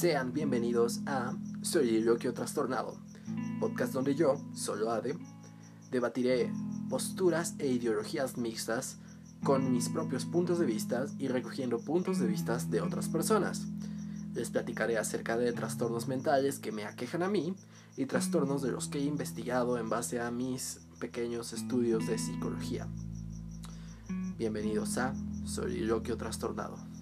Sean bienvenidos a Soy Loquio Trastornado, podcast donde yo, solo Ade, debatiré posturas e ideologías mixtas con mis propios puntos de vista y recogiendo puntos de vista de otras personas. Les platicaré acerca de trastornos mentales que me aquejan a mí y trastornos de los que he investigado en base a mis pequeños estudios de psicología. Bienvenidos a Soy Trastornado.